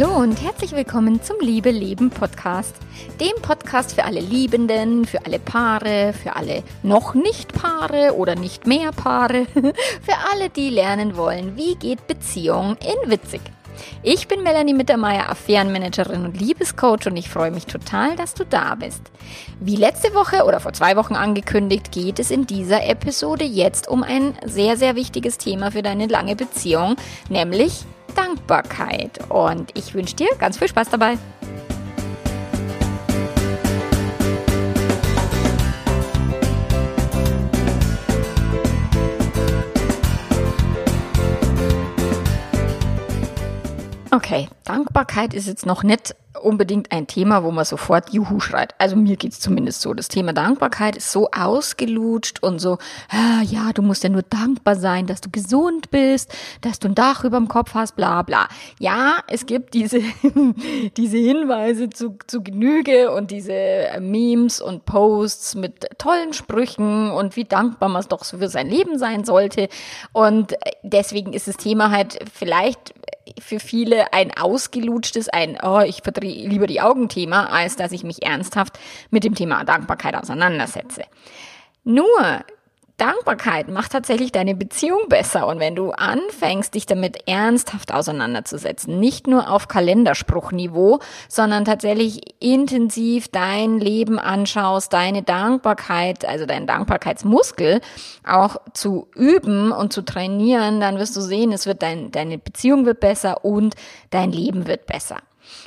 Hallo und herzlich willkommen zum Liebe Leben Podcast. Dem Podcast für alle Liebenden, für alle Paare, für alle noch nicht Paare oder nicht mehr Paare, für alle, die lernen wollen, wie geht Beziehung in witzig. Ich bin Melanie Mittermeier, Affärenmanagerin und Liebescoach und ich freue mich total, dass du da bist. Wie letzte Woche oder vor zwei Wochen angekündigt, geht es in dieser Episode jetzt um ein sehr, sehr wichtiges Thema für deine lange Beziehung, nämlich Dankbarkeit. Und ich wünsche dir ganz viel Spaß dabei. Okay, Dankbarkeit ist jetzt noch nicht unbedingt ein Thema, wo man sofort Juhu schreit. Also mir geht's zumindest so. Das Thema Dankbarkeit ist so ausgelutscht und so, ah, ja, du musst ja nur dankbar sein, dass du gesund bist, dass du ein Dach über dem Kopf hast, bla bla. Ja, es gibt diese, diese Hinweise zu, zu Genüge und diese Memes und Posts mit tollen Sprüchen und wie dankbar man es doch für sein Leben sein sollte. Und deswegen ist das Thema halt vielleicht für viele ein ausgelutschtes, ein, oh, ich verdrehe lieber die Augen-Thema, als dass ich mich ernsthaft mit dem Thema Dankbarkeit auseinandersetze. Nur Dankbarkeit macht tatsächlich deine Beziehung besser. Und wenn du anfängst, dich damit ernsthaft auseinanderzusetzen, nicht nur auf Kalenderspruchniveau, sondern tatsächlich intensiv dein Leben anschaust, deine Dankbarkeit, also deinen Dankbarkeitsmuskel auch zu üben und zu trainieren, dann wirst du sehen, es wird dein, deine Beziehung wird besser und dein Leben wird besser.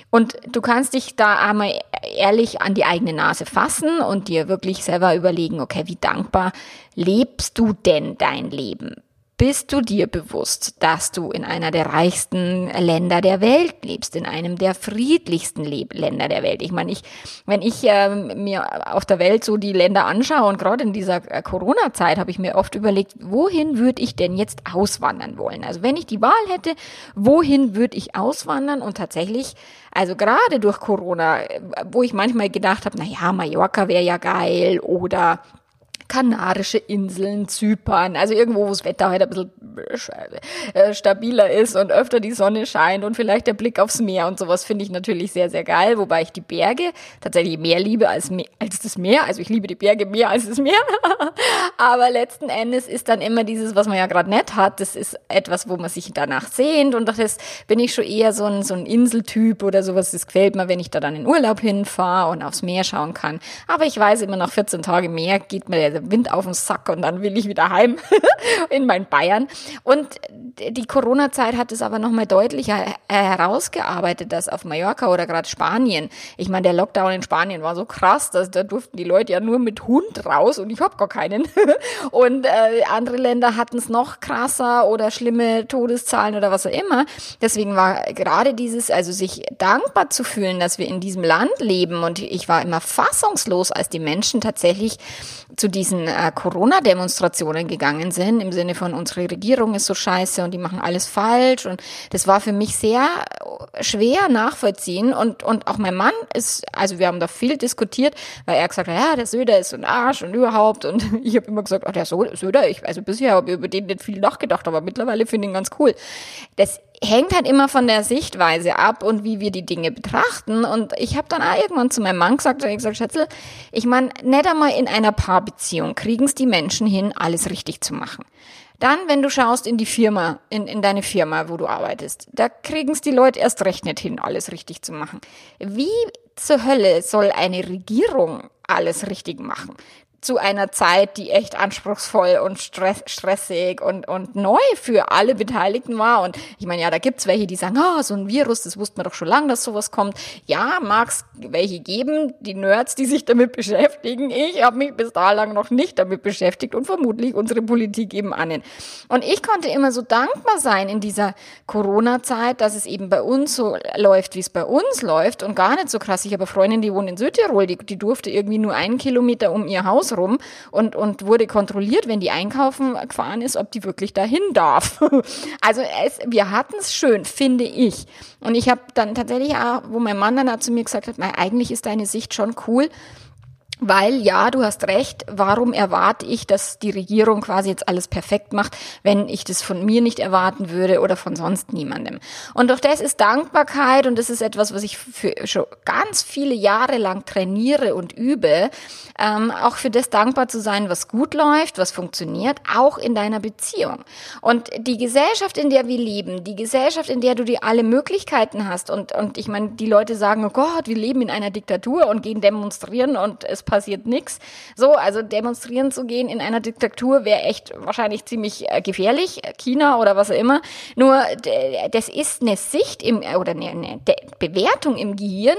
Und du kannst dich da einmal ehrlich an die eigene Nase fassen und dir wirklich selber überlegen, okay, wie dankbar lebst du denn dein Leben? Bist du dir bewusst, dass du in einer der reichsten Länder der Welt lebst, in einem der friedlichsten Leb Länder der Welt? Ich meine, ich, wenn ich äh, mir auf der Welt so die Länder anschaue und gerade in dieser äh, Corona-Zeit habe ich mir oft überlegt, wohin würde ich denn jetzt auswandern wollen? Also wenn ich die Wahl hätte, wohin würde ich auswandern? Und tatsächlich, also gerade durch Corona, äh, wo ich manchmal gedacht habe, na ja, Mallorca wäre ja geil oder Kanarische Inseln, Zypern, also irgendwo, wo das Wetter heute halt ein bisschen äh, stabiler ist und öfter die Sonne scheint und vielleicht der Blick aufs Meer und sowas finde ich natürlich sehr, sehr geil, wobei ich die Berge tatsächlich mehr liebe als, als das Meer. Also ich liebe die Berge mehr als das Meer. Aber letzten Endes ist dann immer dieses, was man ja gerade nicht hat, das ist etwas, wo man sich danach sehnt und das bin ich schon eher so ein, so ein Inseltyp oder sowas. Das gefällt mir, wenn ich da dann in Urlaub hinfahre und aufs Meer schauen kann. Aber ich weiß immer, nach 14 Tagen Meer geht mir der Wind auf den Sack und dann will ich wieder heim in mein Bayern. Und die Corona-Zeit hat es aber nochmal deutlicher herausgearbeitet, dass auf Mallorca oder gerade Spanien, ich meine, der Lockdown in Spanien war so krass, dass da durften die Leute ja nur mit Hund raus und ich habe gar keinen. und äh, andere Länder hatten es noch krasser oder schlimme Todeszahlen oder was auch immer. Deswegen war gerade dieses, also sich dankbar zu fühlen, dass wir in diesem Land leben und ich war immer fassungslos, als die Menschen tatsächlich zu diesen äh, Corona-Demonstrationen gegangen sind, im Sinne von unsere Regierung ist so scheiße und die machen alles falsch. Und das war für mich sehr schwer nachvollziehen. Und, und auch mein Mann ist, also wir haben da viel diskutiert, weil er gesagt hat, ja, der Söder ist so ein Arsch und überhaupt. Und ich habe immer gesagt, ach, der Söder, ich, also bisher habe ich über den nicht viel nachgedacht, aber mittlerweile finde ich ihn ganz cool. Das hängt halt immer von der Sichtweise ab und wie wir die Dinge betrachten. Und ich habe dann auch irgendwann zu meinem Mann gesagt, ich gesagt, Schätzel, ich meine, nicht einmal in einer Paarbeziehung kriegen es die Menschen hin, alles richtig zu machen. Dann, wenn du schaust in die Firma, in, in deine Firma, wo du arbeitest, da kriegen es die Leute erst recht nicht hin, alles richtig zu machen. Wie zur Hölle soll eine Regierung alles richtig machen? Zu einer Zeit, die echt anspruchsvoll und stress stressig und, und neu für alle Beteiligten war. Und ich meine, ja, da gibt's welche, die sagen, ah, oh, so ein Virus, das wusste man doch schon lange, dass sowas kommt. Ja, mag's welche geben, die Nerds, die sich damit beschäftigen. Ich habe mich bis da lang noch nicht damit beschäftigt und vermutlich unsere Politik eben an. Und ich konnte immer so dankbar sein in dieser Corona-Zeit, dass es eben bei uns so läuft, wie es bei uns läuft und gar nicht so krass. Ich habe eine Freundin, die wohnt in Südtirol, die, die durfte irgendwie nur einen Kilometer um ihr Haus rum und, und wurde kontrolliert, wenn die einkaufen gefahren ist, ob die wirklich dahin darf. also es, wir hatten es schön, finde ich. Und ich habe dann tatsächlich auch, wo mein Mann dann zu mir gesagt hat, eigentlich ist deine Sicht schon cool, Weil ja, du hast recht, warum erwarte ich, dass die Regierung quasi jetzt alles perfekt macht, wenn ich das von mir nicht erwarten würde oder von sonst niemandem. Und doch das ist Dankbarkeit und das ist etwas, was ich für schon ganz viele Jahre lang trainiere und übe, ähm, auch für das dankbar zu sein, was gut läuft, was funktioniert, auch in deiner Beziehung. Und die Gesellschaft, in der wir leben, die Gesellschaft, in der du dir alle Möglichkeiten hast und, und ich meine, die Leute sagen, oh Gott, wir leben in einer Diktatur und gehen demonstrieren und es passiert nichts. So, also demonstrieren zu gehen in einer Diktatur wäre echt wahrscheinlich ziemlich äh, gefährlich, China oder was auch immer. Nur das ist eine Sicht im oder eine, eine Bewertung im Gehirn.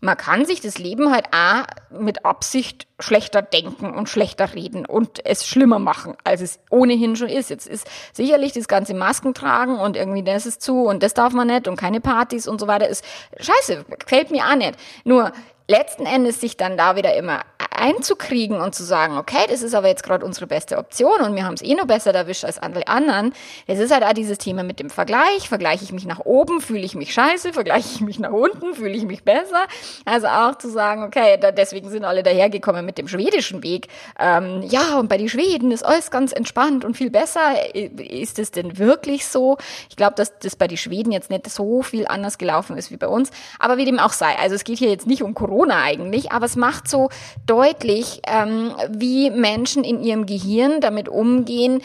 Man kann sich das Leben halt auch mit Absicht schlechter denken und schlechter reden und es schlimmer machen, als es ohnehin schon ist. Jetzt ist sicherlich das ganze Masken tragen und irgendwie das ist zu und das darf man nicht und keine Partys und so weiter ist scheiße, gefällt mir auch nicht. Nur letzten Endes sich dann da wieder immer einzukriegen und zu sagen, okay, das ist aber jetzt gerade unsere beste Option und wir haben es eh noch besser erwischt als alle anderen. Es ist halt auch dieses Thema mit dem Vergleich. Vergleiche ich mich nach oben, fühle ich mich scheiße, vergleiche ich mich nach unten, fühle ich mich besser. Also auch zu sagen, okay, da, deswegen sind alle dahergekommen mit dem schwedischen Weg. Ähm, ja, und bei den Schweden ist alles ganz entspannt und viel besser. Ist es denn wirklich so? Ich glaube, dass das bei den Schweden jetzt nicht so viel anders gelaufen ist wie bei uns. Aber wie dem auch sei. Also es geht hier jetzt nicht um Corona Corona eigentlich, aber es macht so deutlich, ähm, wie Menschen in ihrem Gehirn damit umgehen,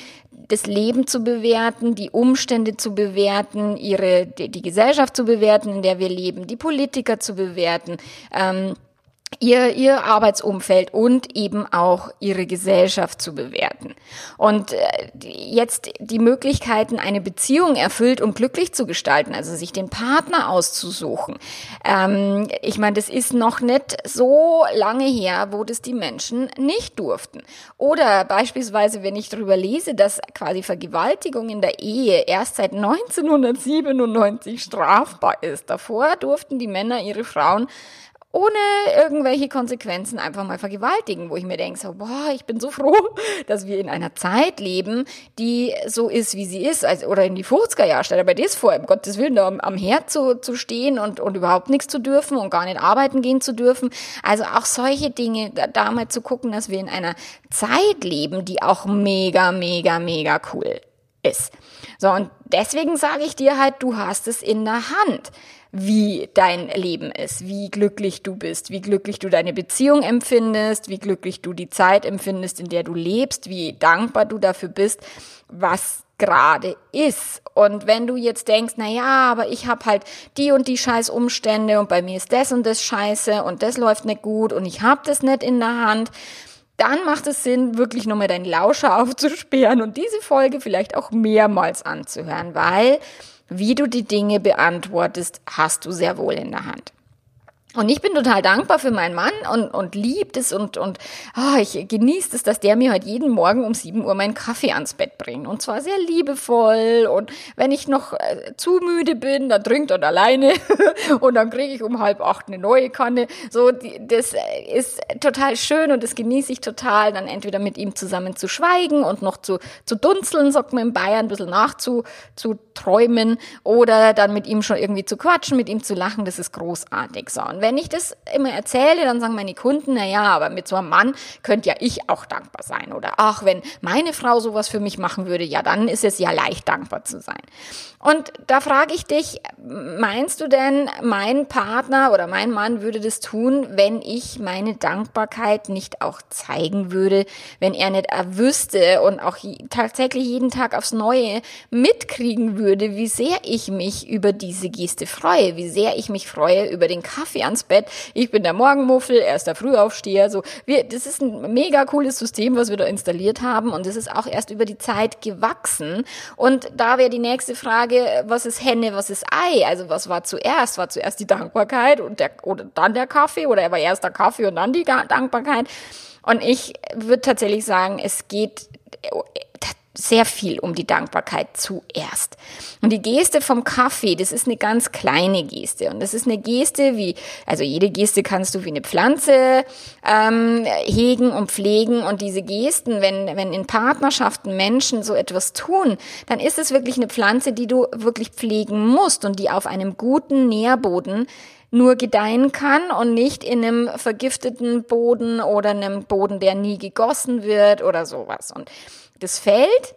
das Leben zu bewerten, die Umstände zu bewerten, ihre, die, die Gesellschaft zu bewerten, in der wir leben, die Politiker zu bewerten. Ähm, ihr, ihr Arbeitsumfeld und eben auch ihre Gesellschaft zu bewerten. Und äh, jetzt die Möglichkeiten, eine Beziehung erfüllt und glücklich zu gestalten, also sich den Partner auszusuchen. Ähm, ich meine, das ist noch nicht so lange her, wo das die Menschen nicht durften. Oder beispielsweise, wenn ich darüber lese, dass quasi Vergewaltigung in der Ehe erst seit 1997 strafbar ist. Davor durften die Männer ihre Frauen ohne irgendwelche Konsequenzen einfach mal vergewaltigen, wo ich mir denke, so, boah, ich bin so froh, dass wir in einer Zeit leben, die so ist, wie sie ist, also, oder in die 50er Jahre, stell dir bei das vor, um Gottes Willen, da am, am Herd zu, zu stehen und, und überhaupt nichts zu dürfen und gar nicht arbeiten gehen zu dürfen. Also auch solche Dinge, da, da mal zu gucken, dass wir in einer Zeit leben, die auch mega, mega, mega cool ist. So, und deswegen sage ich dir halt, du hast es in der Hand wie dein Leben ist, wie glücklich du bist, wie glücklich du deine Beziehung empfindest, wie glücklich du die Zeit empfindest, in der du lebst, wie dankbar du dafür bist, was gerade ist. Und wenn du jetzt denkst, na ja, aber ich habe halt die und die scheiß Umstände und bei mir ist das und das scheiße und das läuft nicht gut und ich habe das nicht in der Hand, dann macht es Sinn, wirklich nochmal deinen Lauscher aufzusperren und diese Folge vielleicht auch mehrmals anzuhören, weil wie du die Dinge beantwortest, hast du sehr wohl in der Hand. Und ich bin total dankbar für meinen Mann und, und liebt es und, und oh, ich genieße es, dass der mir halt jeden Morgen um 7 Uhr meinen Kaffee ans Bett bringt. Und zwar sehr liebevoll. Und wenn ich noch äh, zu müde bin, dann trinkt er alleine. und dann kriege ich um halb acht eine neue Kanne. So, die, das ist total schön und das genieße ich total, dann entweder mit ihm zusammen zu schweigen und noch zu, zu dunzeln, sagt man in Bayern, ein bisschen nachzuträumen oder dann mit ihm schon irgendwie zu quatschen, mit ihm zu lachen. Das ist großartig. So. Und wenn ich das immer erzähle, dann sagen meine Kunden, na ja, aber mit so einem Mann könnte ja ich auch dankbar sein. Oder ach, wenn meine Frau sowas für mich machen würde, ja, dann ist es ja leicht dankbar zu sein. Und da frage ich dich, meinst du denn, mein Partner oder mein Mann würde das tun, wenn ich meine Dankbarkeit nicht auch zeigen würde, wenn er nicht wüsste und auch tatsächlich jeden Tag aufs Neue mitkriegen würde, wie sehr ich mich über diese Geste freue, wie sehr ich mich freue über den Kaffee ans Bett. Ich bin der Morgenmuffel, er ist der Frühaufsteher. So, wir, das ist ein mega cooles System, was wir da installiert haben und das ist auch erst über die Zeit gewachsen. Und da wäre die nächste Frage, was ist Henne, was ist Ei? Also was war zuerst? War zuerst die Dankbarkeit und der, oder dann der Kaffee oder war erst der Kaffee und dann die Dankbarkeit? Und ich würde tatsächlich sagen, es geht sehr viel um die Dankbarkeit zuerst. Und die Geste vom Kaffee, das ist eine ganz kleine Geste. Und das ist eine Geste wie, also jede Geste kannst du wie eine Pflanze ähm, hegen und pflegen. Und diese Gesten, wenn, wenn in Partnerschaften Menschen so etwas tun, dann ist es wirklich eine Pflanze, die du wirklich pflegen musst und die auf einem guten Nährboden nur gedeihen kann und nicht in einem vergifteten Boden oder einem Boden, der nie gegossen wird oder sowas. Und das Feld,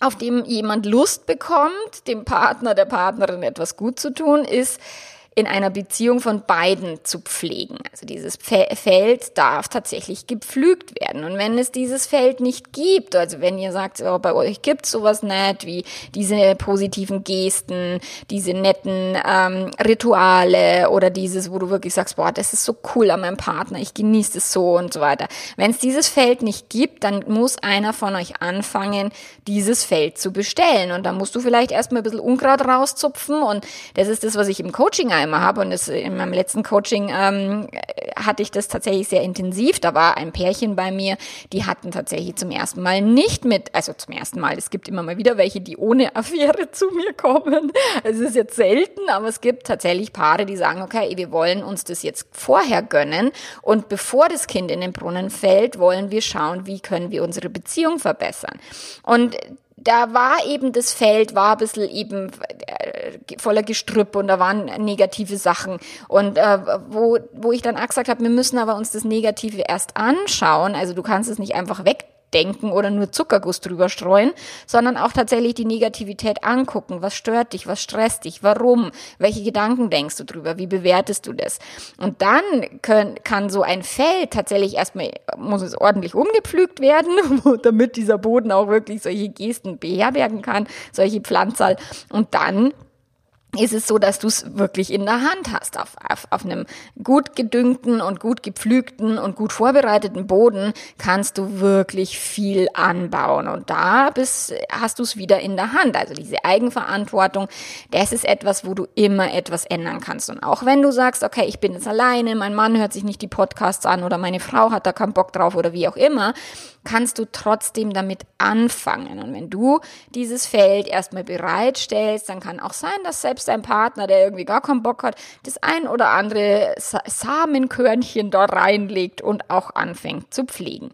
auf dem jemand Lust bekommt, dem Partner, der Partnerin etwas gut zu tun, ist in einer Beziehung von beiden zu pflegen. Also dieses Feld darf tatsächlich gepflügt werden. Und wenn es dieses Feld nicht gibt, also wenn ihr sagt, oh, bei euch gibt sowas nicht, wie diese positiven Gesten, diese netten ähm, Rituale oder dieses, wo du wirklich sagst, boah, das ist so cool an meinem Partner, ich genieße es so und so weiter. Wenn es dieses Feld nicht gibt, dann muss einer von euch anfangen, dieses Feld zu bestellen. Und da musst du vielleicht erstmal ein bisschen Unkraut rauszupfen. Und das ist das, was ich im Coaching immer habe. Und das, in meinem letzten Coaching ähm, hatte ich das tatsächlich sehr intensiv. Da war ein Pärchen bei mir, die hatten tatsächlich zum ersten Mal nicht mit, also zum ersten Mal, es gibt immer mal wieder welche, die ohne Affäre zu mir kommen. Es ist jetzt selten, aber es gibt tatsächlich Paare, die sagen, okay, wir wollen uns das jetzt vorher gönnen. Und bevor das Kind in den Brunnen fällt, wollen wir schauen, wie können wir unsere Beziehung verbessern. Und da war eben das Feld, war ein bisschen eben äh, voller Gestrüpp und da waren negative Sachen. Und äh, wo, wo ich dann auch gesagt habe, wir müssen aber uns das Negative erst anschauen. Also du kannst es nicht einfach weg denken oder nur Zuckerguss drüber streuen, sondern auch tatsächlich die Negativität angucken. Was stört dich? Was stresst dich? Warum? Welche Gedanken denkst du drüber? Wie bewertest du das? Und dann können, kann so ein Feld tatsächlich erstmal, muss es ordentlich umgepflügt werden, damit dieser Boden auch wirklich solche Gesten beherbergen kann, solche Pflanzerl. Und dann ist es so, dass du es wirklich in der Hand hast. Auf, auf, auf einem gut gedüngten und gut gepflügten und gut vorbereiteten Boden kannst du wirklich viel anbauen. Und da bist, hast du es wieder in der Hand. Also diese Eigenverantwortung, das ist etwas, wo du immer etwas ändern kannst. Und auch wenn du sagst, okay, ich bin jetzt alleine, mein Mann hört sich nicht die Podcasts an oder meine Frau hat da keinen Bock drauf oder wie auch immer, kannst du trotzdem damit anfangen. Und wenn du dieses Feld erstmal bereitstellst, dann kann auch sein, dass selbst dein Partner, der irgendwie gar keinen Bock hat, das ein oder andere Samenkörnchen dort reinlegt und auch anfängt zu pflegen.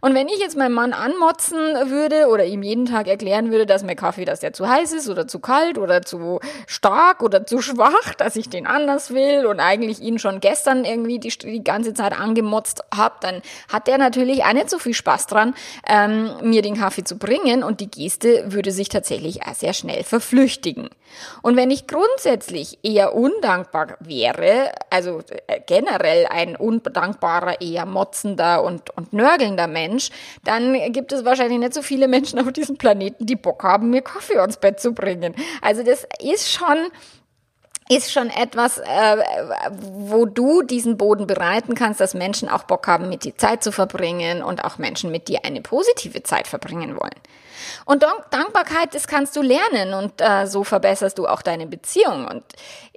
Und wenn ich jetzt meinen Mann anmotzen würde oder ihm jeden Tag erklären würde, dass mein Kaffee, dass der zu heiß ist oder zu kalt oder zu stark oder zu schwach, dass ich den anders will und eigentlich ihn schon gestern irgendwie die, die ganze Zeit angemotzt habe, dann hat der natürlich auch nicht so viel Spaß dran, ähm, mir den Kaffee zu bringen und die Geste würde sich tatsächlich auch sehr schnell verflüchtigen. Und wenn ich grundsätzlich eher undankbar wäre, also äh, generell ein undankbarer, eher motzender und, und nörgelnder Mensch, Mensch, dann gibt es wahrscheinlich nicht so viele Menschen auf diesem Planeten, die Bock haben, mir Kaffee ans Bett zu bringen. Also das ist schon ist schon etwas, äh, wo du diesen Boden bereiten kannst, dass Menschen auch Bock haben, mit dir Zeit zu verbringen und auch Menschen mit dir eine positive Zeit verbringen wollen. Und Dankbarkeit, das kannst du lernen und äh, so verbesserst du auch deine Beziehung. Und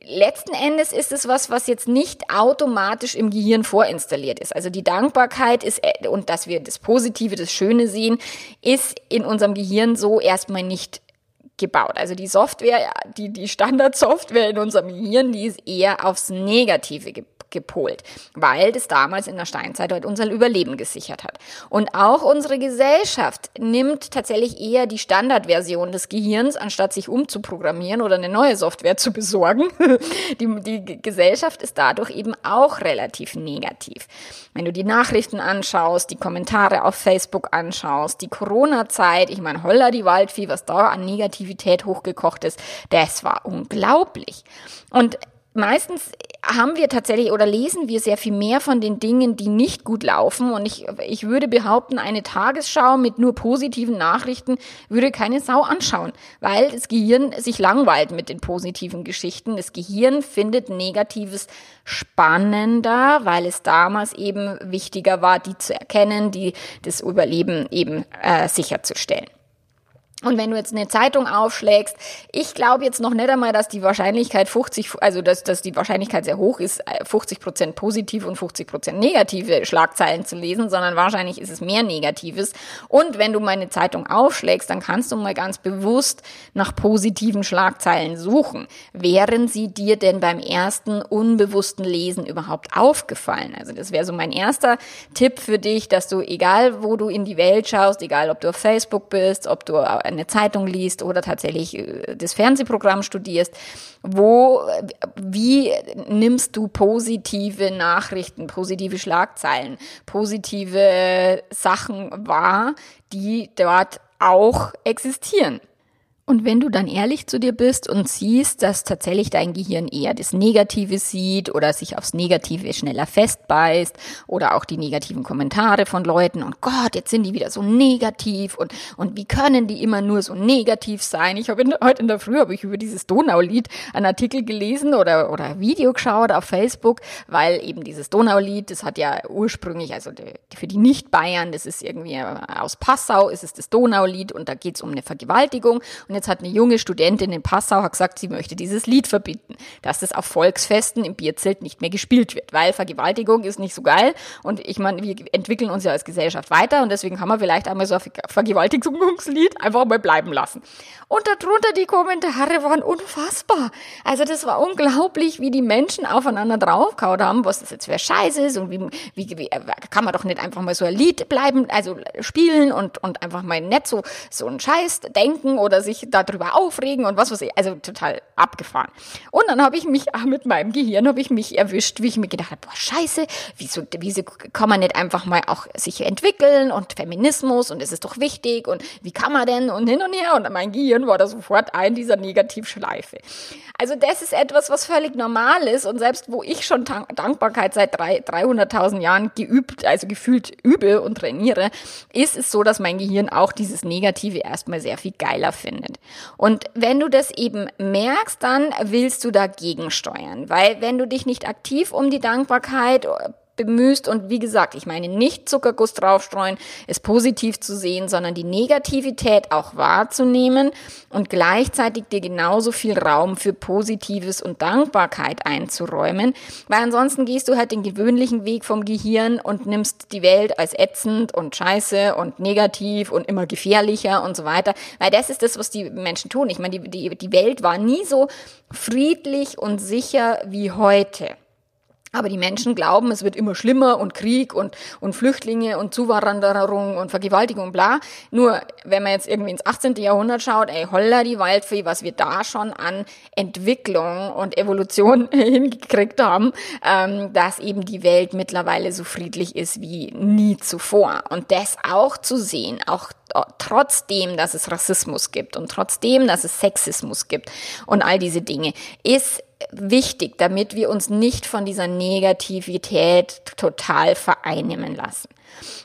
letzten Endes ist es was, was jetzt nicht automatisch im Gehirn vorinstalliert ist. Also die Dankbarkeit ist, äh, und dass wir das Positive, das Schöne sehen, ist in unserem Gehirn so erstmal nicht gebaut. Also die Software, die, die Standardsoftware in unserem Gehirn, die ist eher aufs Negative gebaut gepolt, weil das damals in der Steinzeit halt unser Überleben gesichert hat. Und auch unsere Gesellschaft nimmt tatsächlich eher die Standardversion des Gehirns, anstatt sich umzuprogrammieren oder eine neue Software zu besorgen. Die, die Gesellschaft ist dadurch eben auch relativ negativ. Wenn du die Nachrichten anschaust, die Kommentare auf Facebook anschaust, die Corona-Zeit, ich meine, holla die Waldvieh, was da an Negativität hochgekocht ist, das war unglaublich. Und meistens haben wir tatsächlich oder lesen wir sehr viel mehr von den Dingen, die nicht gut laufen. Und ich, ich würde behaupten, eine Tagesschau mit nur positiven Nachrichten würde keine Sau anschauen, weil das Gehirn sich langweilt mit den positiven Geschichten. Das Gehirn findet Negatives spannender, weil es damals eben wichtiger war, die zu erkennen, die das Überleben eben äh, sicherzustellen. Und wenn du jetzt eine Zeitung aufschlägst, ich glaube jetzt noch nicht einmal, dass die Wahrscheinlichkeit 50, also dass, dass die Wahrscheinlichkeit sehr hoch ist, 50 äh, Prozent positive und 50 Prozent negative Schlagzeilen zu lesen, sondern wahrscheinlich ist es mehr Negatives. Und wenn du meine Zeitung aufschlägst, dann kannst du mal ganz bewusst nach positiven Schlagzeilen suchen. Wären sie dir denn beim ersten unbewussten Lesen überhaupt aufgefallen? Also das wäre so mein erster Tipp für dich, dass du, egal wo du in die Welt schaust, egal ob du auf Facebook bist, ob du eine Zeitung liest oder tatsächlich äh, das Fernsehprogramm studierst, wo, wie nimmst du positive Nachrichten, positive Schlagzeilen, positive Sachen wahr, die dort auch existieren? Und wenn du dann ehrlich zu dir bist und siehst, dass tatsächlich dein Gehirn eher das Negative sieht oder sich aufs Negative schneller festbeißt oder auch die negativen Kommentare von Leuten und Gott, jetzt sind die wieder so negativ und, und wie können die immer nur so negativ sein? Ich habe heute in der Früh habe ich über dieses Donaulied einen Artikel gelesen oder, oder Video geschaut auf Facebook, weil eben dieses Donaulied, das hat ja ursprünglich, also für die Nicht-Bayern, das ist irgendwie aus Passau, ist es das Donaulied und da geht es um eine Vergewaltigung. Und jetzt hat eine junge Studentin in Passau gesagt, sie möchte dieses Lied verbieten, dass das auf Volksfesten im Bierzelt nicht mehr gespielt wird, weil Vergewaltigung ist nicht so geil. Und ich meine, wir entwickeln uns ja als Gesellschaft weiter und deswegen kann man vielleicht einmal so ein Vergewaltigungslied einfach mal bleiben lassen. Und darunter die Kommentare waren unfassbar. Also das war unglaublich, wie die Menschen aufeinander draufgehauen haben, was das jetzt für Scheiße ist und wie, wie, wie kann man doch nicht einfach mal so ein Lied bleiben, also spielen und, und einfach mal nicht so, so einen Scheiß denken oder sich darüber aufregen und was weiß ich, also total abgefahren. Und dann habe ich mich mit meinem Gehirn habe ich mich erwischt, wie ich mir gedacht habe, boah Scheiße, wieso wieso kann man nicht einfach mal auch sich entwickeln und Feminismus und es ist doch wichtig und wie kann man denn und hin und her und mein Gehirn war da sofort ein dieser Negativschleife. Also das ist etwas, was völlig normal ist und selbst wo ich schon Dankbarkeit seit 300.000 Jahren geübt, also gefühlt übe und trainiere, ist es so, dass mein Gehirn auch dieses Negative erstmal sehr viel geiler findet sind. Und wenn du das eben merkst, dann willst du dagegen steuern, weil wenn du dich nicht aktiv um die Dankbarkeit bemühst und wie gesagt, ich meine nicht Zuckerguss draufstreuen, es positiv zu sehen, sondern die Negativität auch wahrzunehmen und gleichzeitig dir genauso viel Raum für Positives und Dankbarkeit einzuräumen, weil ansonsten gehst du halt den gewöhnlichen Weg vom Gehirn und nimmst die Welt als ätzend und scheiße und negativ und immer gefährlicher und so weiter, weil das ist das, was die Menschen tun. Ich meine, die, die, die Welt war nie so friedlich und sicher wie heute. Aber die Menschen glauben, es wird immer schlimmer und Krieg und, und Flüchtlinge und Zuwanderung und Vergewaltigung, bla. Nur, wenn man jetzt irgendwie ins 18. Jahrhundert schaut, ey, holla die Waldfee, was wir da schon an Entwicklung und Evolution hingekriegt haben, ähm, dass eben die Welt mittlerweile so friedlich ist wie nie zuvor. Und das auch zu sehen, auch trotzdem, dass es Rassismus gibt und trotzdem, dass es Sexismus gibt und all diese Dinge, ist wichtig, damit wir uns nicht von dieser Negativität total vereinnehmen lassen.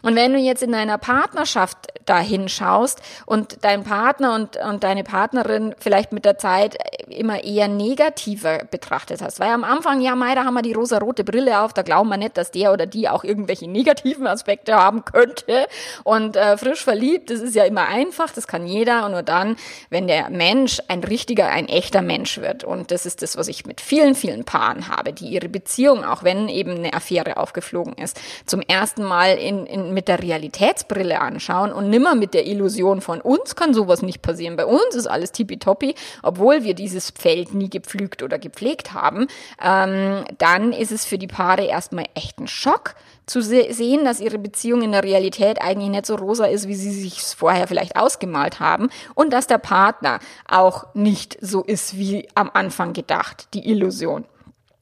Und wenn du jetzt in deiner Partnerschaft da hinschaust und dein Partner und, und deine Partnerin vielleicht mit der Zeit immer eher negativer betrachtet hast, weil am Anfang, ja, Mai, da haben wir die rosa-rote Brille auf, da glauben wir nicht, dass der oder die auch irgendwelche negativen Aspekte haben könnte. Und äh, frisch verliebt, das ist ja immer einfach, das kann jeder. Und nur dann, wenn der Mensch ein richtiger, ein echter Mensch wird. Und das ist das, was ich mit vielen, vielen Paaren habe, die ihre Beziehung, auch wenn eben eine Affäre aufgeflogen ist, zum ersten Mal in in, mit der Realitätsbrille anschauen und nimmer mit der Illusion von uns kann sowas nicht passieren. Bei uns ist alles tippitoppi, obwohl wir dieses Feld nie gepflügt oder gepflegt haben, ähm, dann ist es für die Paare erstmal echt ein Schock zu se sehen, dass ihre Beziehung in der Realität eigentlich nicht so rosa ist, wie sie sich vorher vielleicht ausgemalt haben und dass der Partner auch nicht so ist wie am Anfang gedacht, die Illusion.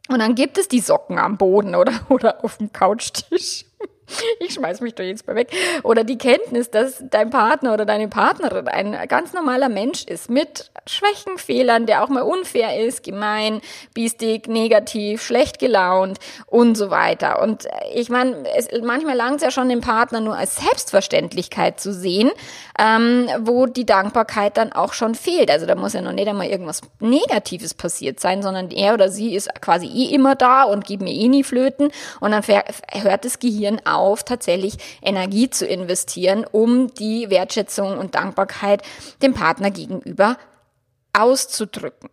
Und dann gibt es die Socken am Boden oder, oder auf dem Couchtisch. ich schmeiß mich doch jetzt mal weg. Oder die Kenntnis, dass dein Partner oder deine Partnerin ein ganz normaler Mensch ist mit Schwächen, Fehlern, der auch mal unfair ist, gemein, biestig, negativ, schlecht gelaunt und so weiter. Und ich meine, manchmal langt es ja schon den Partner nur als Selbstverständlichkeit zu sehen, ähm, wo die Dankbarkeit dann auch schon fehlt. Also da muss ja noch nicht einmal irgendwas Negatives passiert sein, sondern er oder sie ist quasi eh immer da und gibt mir eh nie Flöten und dann hört das Gehirn auf, tatsächlich Energie zu investieren, um die Wertschätzung und Dankbarkeit dem Partner gegenüber auszudrücken.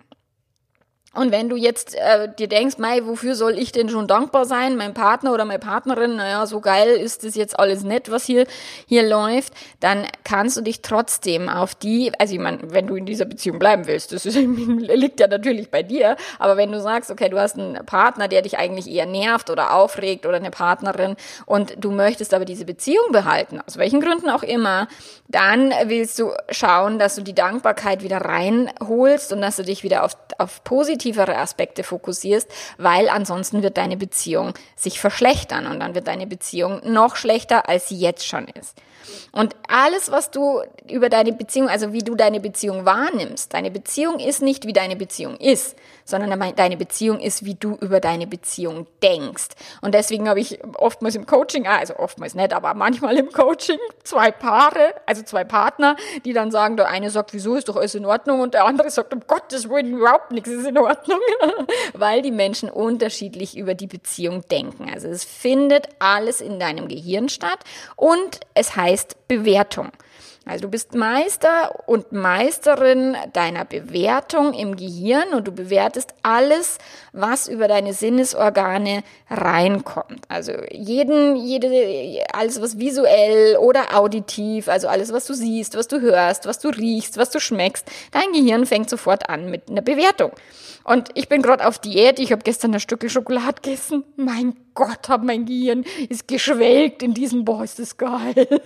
Und wenn du jetzt äh, dir denkst, mei, wofür soll ich denn schon dankbar sein? Mein Partner oder meine Partnerin, naja, so geil ist das jetzt alles nett, was hier, hier läuft, dann kannst du dich trotzdem auf die, also ich meine, wenn du in dieser Beziehung bleiben willst, das ist, liegt ja natürlich bei dir, aber wenn du sagst, okay, du hast einen Partner, der dich eigentlich eher nervt oder aufregt oder eine Partnerin und du möchtest aber diese Beziehung behalten, aus welchen Gründen auch immer, dann willst du schauen, dass du die Dankbarkeit wieder reinholst und dass du dich wieder auf, auf positive positivere Aspekte fokussierst, weil ansonsten wird deine Beziehung sich verschlechtern und dann wird deine Beziehung noch schlechter, als sie jetzt schon ist. Und alles, was du über deine Beziehung, also wie du deine Beziehung wahrnimmst, deine Beziehung ist nicht, wie deine Beziehung ist, sondern deine Beziehung ist, wie du über deine Beziehung denkst. Und deswegen habe ich oftmals im Coaching, also oftmals nicht, aber manchmal im Coaching zwei Paare, also zwei Partner, die dann sagen, der eine sagt, wieso ist doch alles in Ordnung und der andere sagt, um Gottes Willen, überhaupt nichts ist in Ordnung, weil die Menschen unterschiedlich über die Beziehung denken. Also es findet alles in deinem Gehirn statt und es heißt Bewertung. Also du bist Meister und Meisterin deiner Bewertung im Gehirn und du bewertest alles, was über deine Sinnesorgane reinkommt. Also jeden, jede, alles was visuell oder auditiv, also alles was du siehst, was du hörst, was du riechst, was du schmeckst, dein Gehirn fängt sofort an mit einer Bewertung. Und ich bin gerade auf Diät. Ich habe gestern ein Stück Schokolade gegessen. Mein Gott, hab mein Gehirn ist geschwelgt in diesem, boah, ist das geil.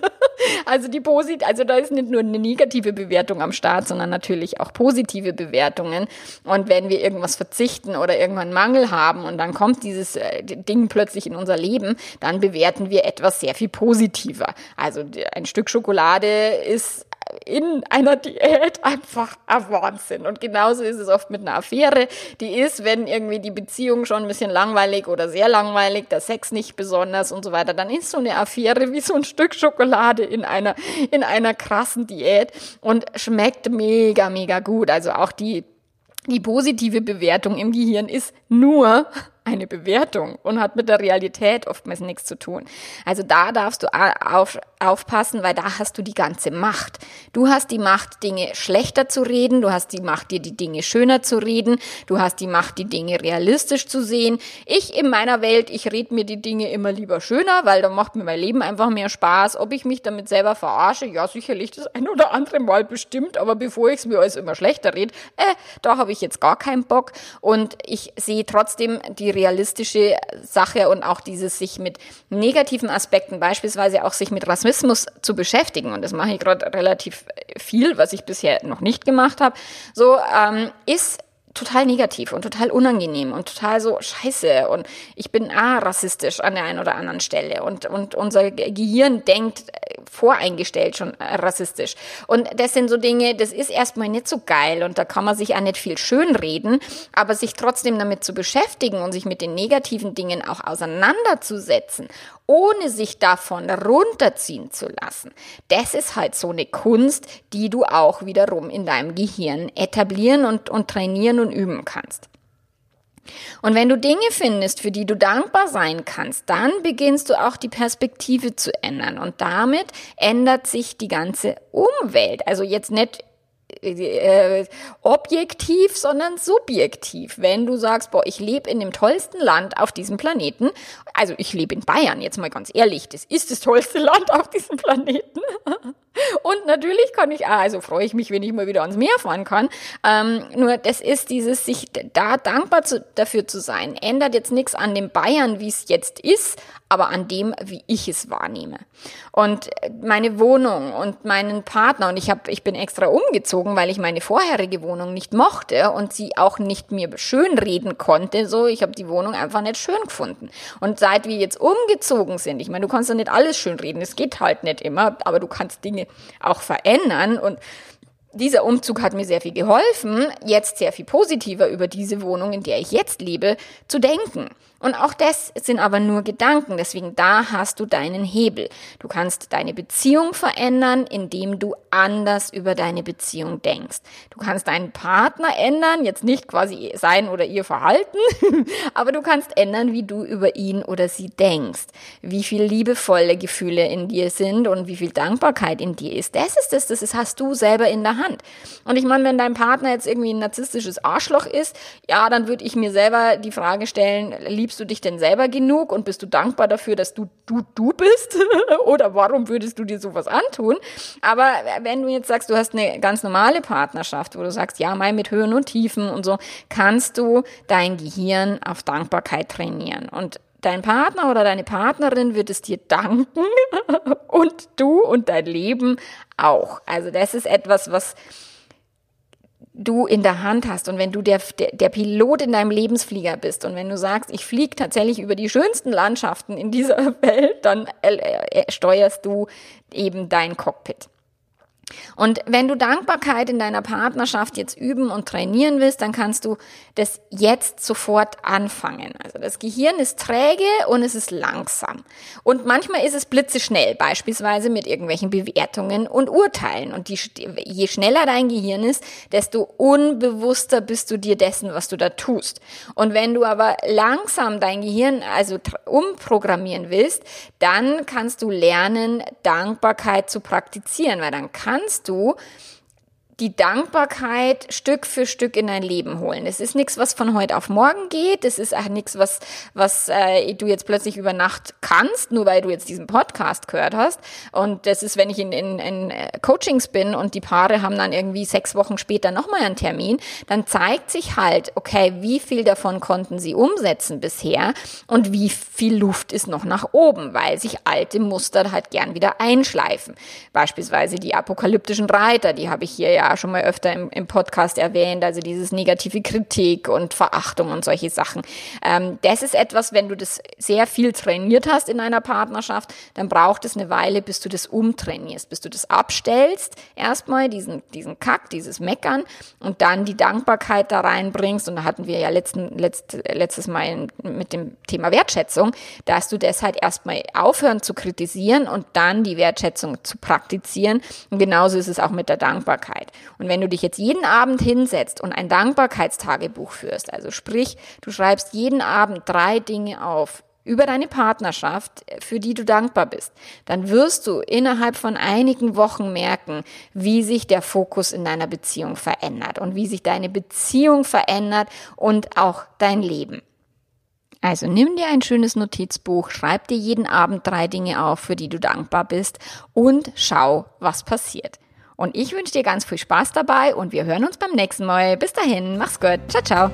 also die posit, also da ist nicht nur eine negative Bewertung am Start, sondern natürlich auch positive Bewertungen. Und wenn wir irgendwas verzichten oder irgendwann Mangel haben und dann kommt dieses äh, Ding plötzlich in unser Leben, dann bewerten wir etwas sehr viel positiver. Also ein Stück Schokolade ist in einer Diät einfach ein Wahnsinn. Und genauso ist es oft mit einer Affäre. Die ist, wenn irgendwie die Beziehung schon ein bisschen langweilig oder sehr langweilig, der Sex nicht besonders und so weiter, dann ist so eine Affäre wie so ein Stück Schokolade in einer, in einer krassen Diät und schmeckt mega, mega gut. Also auch die, die positive Bewertung im Gehirn ist nur eine Bewertung und hat mit der Realität oftmals nichts zu tun. Also da darfst du auf, aufpassen, weil da hast du die ganze Macht. Du hast die Macht, Dinge schlechter zu reden, du hast die Macht, dir die Dinge schöner zu reden, du hast die Macht, die Dinge realistisch zu sehen. Ich in meiner Welt, ich rede mir die Dinge immer lieber schöner, weil da macht mir mein Leben einfach mehr Spaß. Ob ich mich damit selber verarsche, ja sicherlich das ein oder andere Mal bestimmt, aber bevor ich es mir alles immer schlechter rede, äh, da habe ich jetzt gar keinen Bock und ich sehe trotzdem die realistische Sache und auch dieses sich mit negativen Aspekten, beispielsweise auch sich mit Rassismus zu beschäftigen. Und das mache ich gerade relativ viel, was ich bisher noch nicht gemacht habe. So ähm, ist total negativ und total unangenehm und total so scheiße und ich bin ah, rassistisch an der einen oder anderen Stelle und, und unser Gehirn denkt voreingestellt schon rassistisch. Und das sind so Dinge, das ist erstmal nicht so geil und da kann man sich auch nicht viel schönreden, aber sich trotzdem damit zu beschäftigen und sich mit den negativen Dingen auch auseinanderzusetzen ohne sich davon runterziehen zu lassen. Das ist halt so eine Kunst, die du auch wiederum in deinem Gehirn etablieren und, und trainieren und üben kannst. Und wenn du Dinge findest, für die du dankbar sein kannst, dann beginnst du auch die Perspektive zu ändern. Und damit ändert sich die ganze Umwelt. Also jetzt nicht äh, objektiv, sondern subjektiv. Wenn du sagst, boah, ich lebe in dem tollsten Land auf diesem Planeten, also ich lebe in Bayern, jetzt mal ganz ehrlich, das ist das tollste Land auf diesem Planeten. Und natürlich kann ich, also freue ich mich, wenn ich mal wieder ans Meer fahren kann. Ähm, nur das ist dieses, sich da dankbar zu, dafür zu sein, ändert jetzt nichts an dem Bayern, wie es jetzt ist, aber an dem, wie ich es wahrnehme. Und meine Wohnung und meinen Partner, und ich habe, ich bin extra umgezogen, weil ich meine vorherige Wohnung nicht mochte und sie auch nicht mir schönreden konnte. So, ich habe die Wohnung einfach nicht schön gefunden. Und seit wir jetzt umgezogen sind, ich meine, du kannst ja nicht alles schönreden, es geht halt nicht immer, aber du kannst Dinge auch verändern und dieser Umzug hat mir sehr viel geholfen, jetzt sehr viel positiver über diese Wohnung, in der ich jetzt lebe, zu denken. Und auch das sind aber nur Gedanken. Deswegen da hast du deinen Hebel. Du kannst deine Beziehung verändern, indem du anders über deine Beziehung denkst. Du kannst deinen Partner ändern, jetzt nicht quasi sein oder ihr Verhalten, aber du kannst ändern, wie du über ihn oder sie denkst. Wie viel liebevolle Gefühle in dir sind und wie viel Dankbarkeit in dir ist. Das ist das, das hast du selber in der Hand. Und ich meine, wenn dein Partner jetzt irgendwie ein narzisstisches Arschloch ist, ja, dann würde ich mir selber die Frage stellen, liebst du dich denn selber genug und bist du dankbar dafür, dass du du du bist? Oder warum würdest du dir sowas antun? Aber wenn du jetzt sagst, du hast eine ganz normale Partnerschaft, wo du sagst, ja, mal mit Höhen und Tiefen und so, kannst du dein Gehirn auf Dankbarkeit trainieren. Und dein Partner oder deine Partnerin wird es dir danken und du und dein Leben auch. Also das ist etwas, was du in der Hand hast und wenn du der, der, der Pilot in deinem Lebensflieger bist und wenn du sagst, ich fliege tatsächlich über die schönsten Landschaften in dieser Welt, dann äh, äh, steuerst du eben dein Cockpit. Und wenn du Dankbarkeit in deiner Partnerschaft jetzt üben und trainieren willst, dann kannst du das jetzt sofort anfangen. Also das Gehirn ist träge und es ist langsam. Und manchmal ist es blitzeschnell, beispielsweise mit irgendwelchen Bewertungen und Urteilen. Und die, je schneller dein Gehirn ist, desto unbewusster bist du dir dessen, was du da tust. Und wenn du aber langsam dein Gehirn also umprogrammieren willst, dann kannst du lernen, Dankbarkeit zu praktizieren, weil dann kann kannst du die Dankbarkeit Stück für Stück in dein Leben holen. Es ist nichts, was von heute auf morgen geht. Es ist auch nichts, was, was äh, du jetzt plötzlich über Nacht kannst, nur weil du jetzt diesen Podcast gehört hast. Und das ist, wenn ich in, in, in äh, Coachings bin und die Paare haben dann irgendwie sechs Wochen später nochmal einen Termin, dann zeigt sich halt, okay, wie viel davon konnten sie umsetzen bisher und wie viel Luft ist noch nach oben, weil sich alte Muster halt gern wieder einschleifen. Beispielsweise die apokalyptischen Reiter, die habe ich hier ja schon mal öfter im, im Podcast erwähnt, also dieses negative Kritik und Verachtung und solche Sachen. Ähm, das ist etwas, wenn du das sehr viel trainiert hast in einer Partnerschaft, dann braucht es eine Weile, bis du das umtrainierst, bis du das abstellst, erstmal diesen, diesen Kack, dieses Meckern und dann die Dankbarkeit da reinbringst. Und da hatten wir ja letzten, letzt, letztes Mal mit dem Thema Wertschätzung, dass du das halt erstmal aufhören zu kritisieren und dann die Wertschätzung zu praktizieren. Und genauso ist es auch mit der Dankbarkeit. Und wenn du dich jetzt jeden Abend hinsetzt und ein Dankbarkeitstagebuch führst, also sprich, du schreibst jeden Abend drei Dinge auf, über deine Partnerschaft, für die du dankbar bist, dann wirst du innerhalb von einigen Wochen merken, wie sich der Fokus in deiner Beziehung verändert und wie sich deine Beziehung verändert und auch dein Leben. Also nimm dir ein schönes Notizbuch, schreib dir jeden Abend drei Dinge auf, für die du dankbar bist und schau, was passiert. Und ich wünsche dir ganz viel Spaß dabei und wir hören uns beim nächsten Mal. Bis dahin, mach's gut. Ciao, ciao.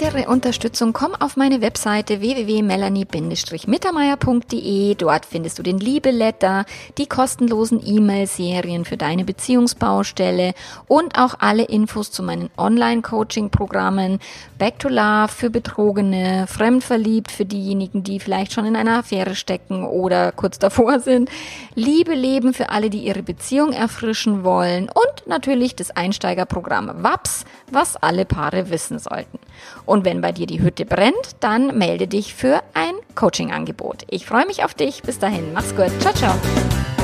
Weitere Unterstützung, komm auf meine Webseite www.melanie-mittermeier.de. Dort findest du den Liebeletter, die kostenlosen E-Mail-Serien für deine Beziehungsbaustelle und auch alle Infos zu meinen Online-Coaching-Programmen Back to Love für Betrogene, Fremdverliebt für diejenigen, die vielleicht schon in einer Affäre stecken oder kurz davor sind, Liebe leben für alle, die ihre Beziehung erfrischen wollen und natürlich das Einsteigerprogramm WAPS, was alle Paare wissen sollten. Und wenn bei dir die Hütte brennt, dann melde dich für ein Coaching-Angebot. Ich freue mich auf dich. Bis dahin, mach's gut. Ciao, ciao.